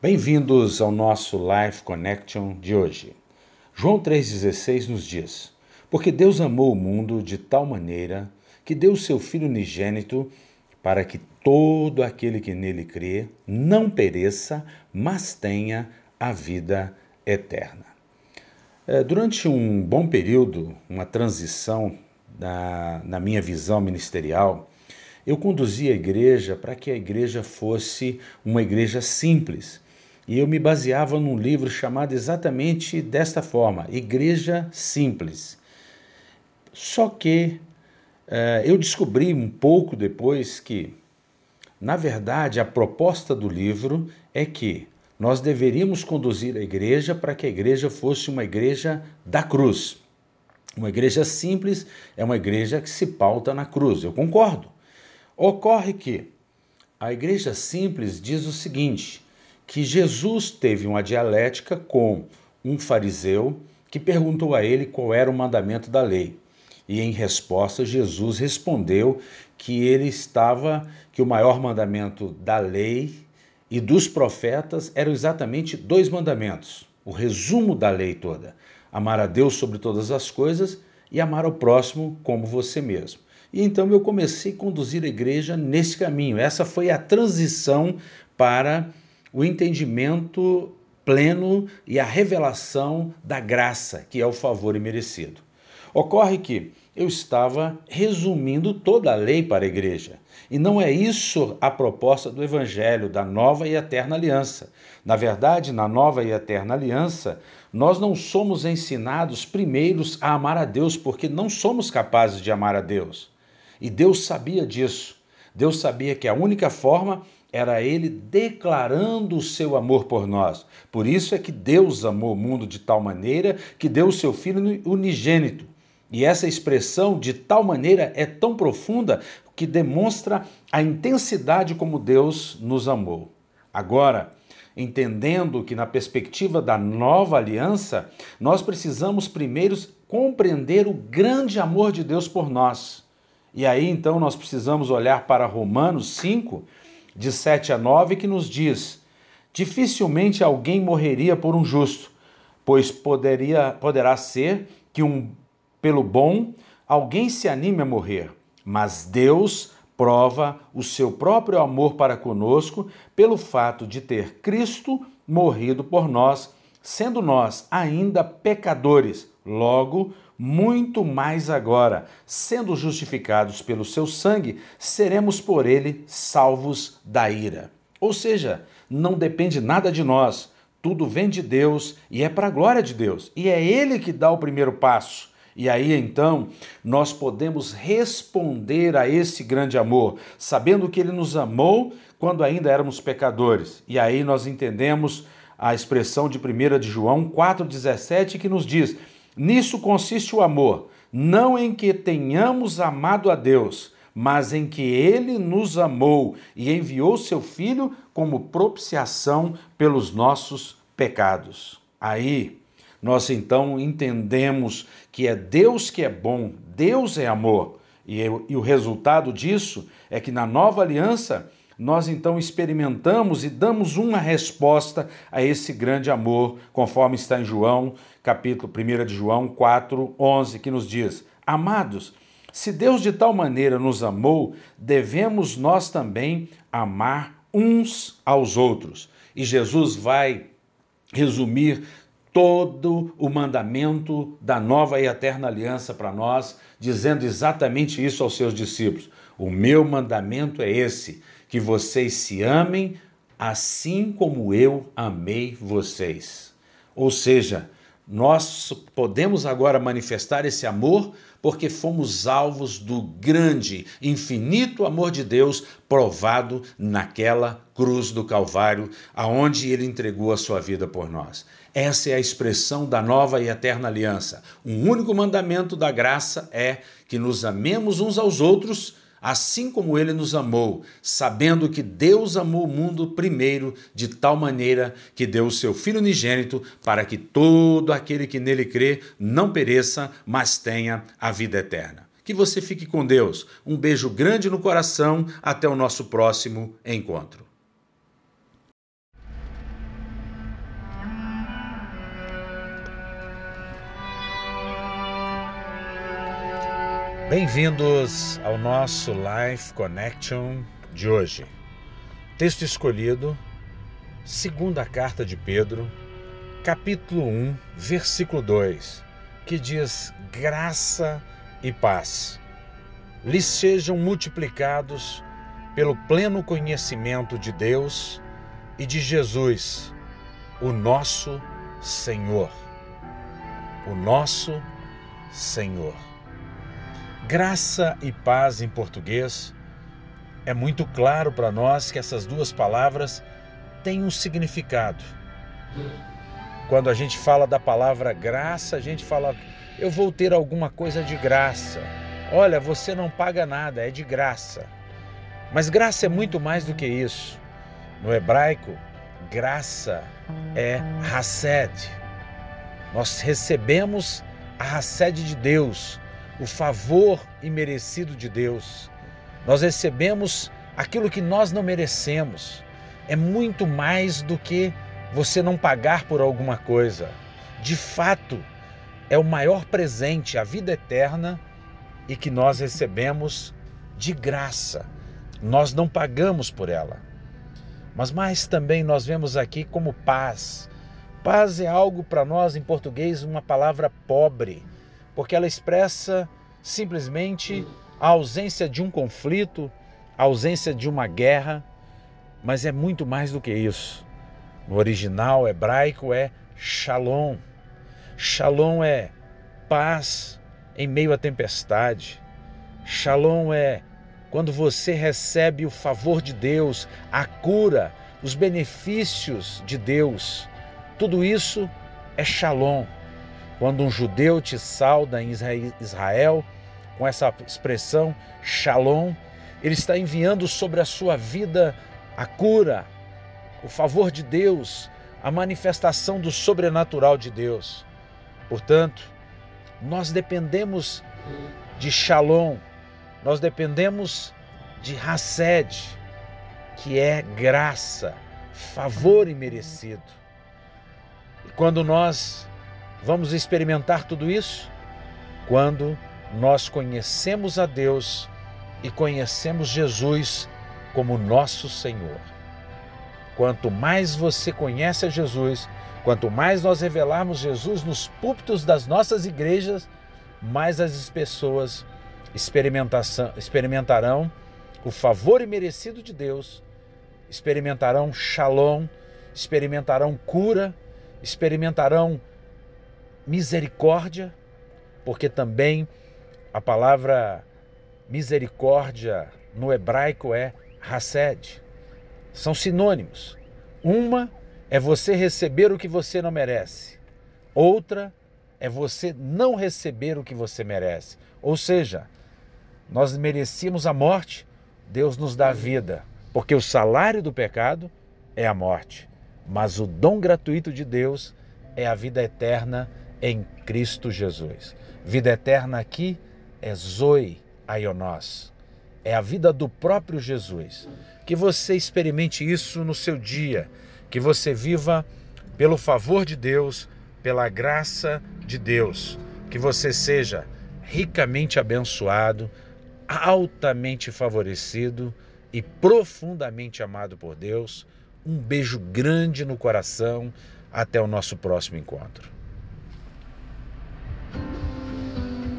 Bem-vindos ao nosso Life Connection de hoje. João 3,16 nos diz: Porque Deus amou o mundo de tal maneira que deu o seu Filho unigênito para que todo aquele que nele crê não pereça, mas tenha a vida eterna. É, durante um bom período, uma transição na, na minha visão ministerial, eu conduzi a igreja para que a igreja fosse uma igreja simples e eu me baseava num livro chamado exatamente desta forma: Igreja Simples. Só que uh, eu descobri um pouco depois que, na verdade, a proposta do livro é que nós deveríamos conduzir a igreja para que a igreja fosse uma igreja da cruz. Uma igreja simples é uma igreja que se pauta na cruz. Eu concordo. Ocorre que a igreja simples diz o seguinte: que Jesus teve uma dialética com um fariseu que perguntou a ele qual era o mandamento da lei. E em resposta, Jesus respondeu que ele estava, que o maior mandamento da lei e dos profetas eram exatamente dois mandamentos, o resumo da lei toda: amar a Deus sobre todas as coisas e amar ao próximo como você mesmo. E então eu comecei a conduzir a igreja nesse caminho. Essa foi a transição para o entendimento pleno e a revelação da graça, que é o favor imerecido. Ocorre que eu estava resumindo toda a lei para a igreja. E não é isso a proposta do Evangelho, da nova e eterna aliança. Na verdade, na nova e eterna aliança, nós não somos ensinados primeiros a amar a Deus, porque não somos capazes de amar a Deus. E Deus sabia disso. Deus sabia que a única forma era ele declarando o seu amor por nós. Por isso é que Deus amou o mundo de tal maneira que deu o seu Filho unigênito. E essa expressão de tal maneira é tão profunda que demonstra a intensidade como Deus nos amou. Agora, entendendo que na perspectiva da nova aliança, nós precisamos primeiro compreender o grande amor de Deus por nós. E aí então nós precisamos olhar para Romanos 5 de 7 a 9, que nos diz: Dificilmente alguém morreria por um justo, pois poderia, poderá ser que um, pelo bom alguém se anime a morrer, mas Deus prova o seu próprio amor para conosco pelo fato de ter Cristo morrido por nós, sendo nós ainda pecadores. Logo, muito mais agora, sendo justificados pelo seu sangue, seremos por ele salvos da ira. Ou seja, não depende nada de nós, tudo vem de Deus e é para a glória de Deus. E é ele que dá o primeiro passo. E aí então nós podemos responder a esse grande amor, sabendo que ele nos amou quando ainda éramos pecadores. E aí nós entendemos a expressão de 1 de João 4,17 que nos diz: Nisso consiste o amor, não em que tenhamos amado a Deus, mas em que ele nos amou e enviou seu Filho como propiciação pelos nossos pecados. Aí, nós então entendemos que é Deus que é bom, Deus é amor. E, e o resultado disso é que na nova aliança nós então experimentamos e damos uma resposta a esse grande amor, conforme está em João, capítulo 1 de João 4, 11, que nos diz: Amados, se Deus de tal maneira nos amou, devemos nós também amar uns aos outros. E Jesus vai resumir todo o mandamento da nova e eterna aliança para nós, dizendo exatamente isso aos seus discípulos. O meu mandamento é esse: que vocês se amem assim como eu amei vocês. Ou seja, nós podemos agora manifestar esse amor porque fomos alvos do grande, infinito amor de Deus provado naquela cruz do Calvário, aonde ele entregou a sua vida por nós. Essa é a expressão da nova e eterna aliança. Um único mandamento da graça é que nos amemos uns aos outros assim como ele nos amou, sabendo que Deus amou o mundo primeiro, de tal maneira que deu o seu Filho unigênito, para que todo aquele que nele crê não pereça, mas tenha a vida eterna. Que você fique com Deus. Um beijo grande no coração. Até o nosso próximo encontro. Bem-vindos ao nosso Life Connection de hoje. Texto escolhido, segunda carta de Pedro, capítulo 1, versículo 2, que diz: Graça e paz lhes sejam multiplicados pelo pleno conhecimento de Deus e de Jesus, o nosso Senhor. O nosso Senhor. Graça e paz em português é muito claro para nós que essas duas palavras têm um significado. Quando a gente fala da palavra graça, a gente fala, eu vou ter alguma coisa de graça. Olha, você não paga nada, é de graça. Mas graça é muito mais do que isso. No hebraico, graça é hased. Nós recebemos a hased de Deus, o favor imerecido de Deus. Nós recebemos aquilo que nós não merecemos. É muito mais do que você não pagar por alguma coisa. De fato, é o maior presente, a vida eterna, e que nós recebemos de graça. Nós não pagamos por ela. Mas mais também nós vemos aqui como paz. Paz é algo para nós em português uma palavra pobre, porque ela expressa simplesmente a ausência de um conflito, a ausência de uma guerra, mas é muito mais do que isso. No original hebraico é shalom. Shalom é paz em meio à tempestade. Shalom é quando você recebe o favor de Deus, a cura, os benefícios de Deus. Tudo isso é shalom. Quando um judeu te sauda em Israel com essa expressão shalom, ele está enviando sobre a sua vida a cura, o favor de Deus, a manifestação do sobrenatural de Deus. Portanto, nós dependemos de shalom, nós dependemos de Hased, que é graça, favor imerecido. E quando nós vamos experimentar tudo isso? Quando nós conhecemos a Deus e conhecemos Jesus como nosso Senhor. Quanto mais você conhece a Jesus, quanto mais nós revelarmos Jesus nos púlpitos das nossas igrejas, mais as pessoas experimentarão o favor imerecido de Deus, experimentarão shalom, experimentarão cura, experimentarão misericórdia, porque também a palavra misericórdia no hebraico é hased. São sinônimos. Uma é você receber o que você não merece. Outra é você não receber o que você merece. Ou seja, nós merecíamos a morte, Deus nos dá a vida, porque o salário do pecado é a morte, mas o dom gratuito de Deus é a vida eterna em Cristo Jesus. Vida eterna aqui é Zoe Aionós, é a vida do próprio Jesus. Que você experimente isso no seu dia, que você viva pelo favor de Deus, pela graça de Deus, que você seja ricamente abençoado, altamente favorecido e profundamente amado por Deus. Um beijo grande no coração. Até o nosso próximo encontro.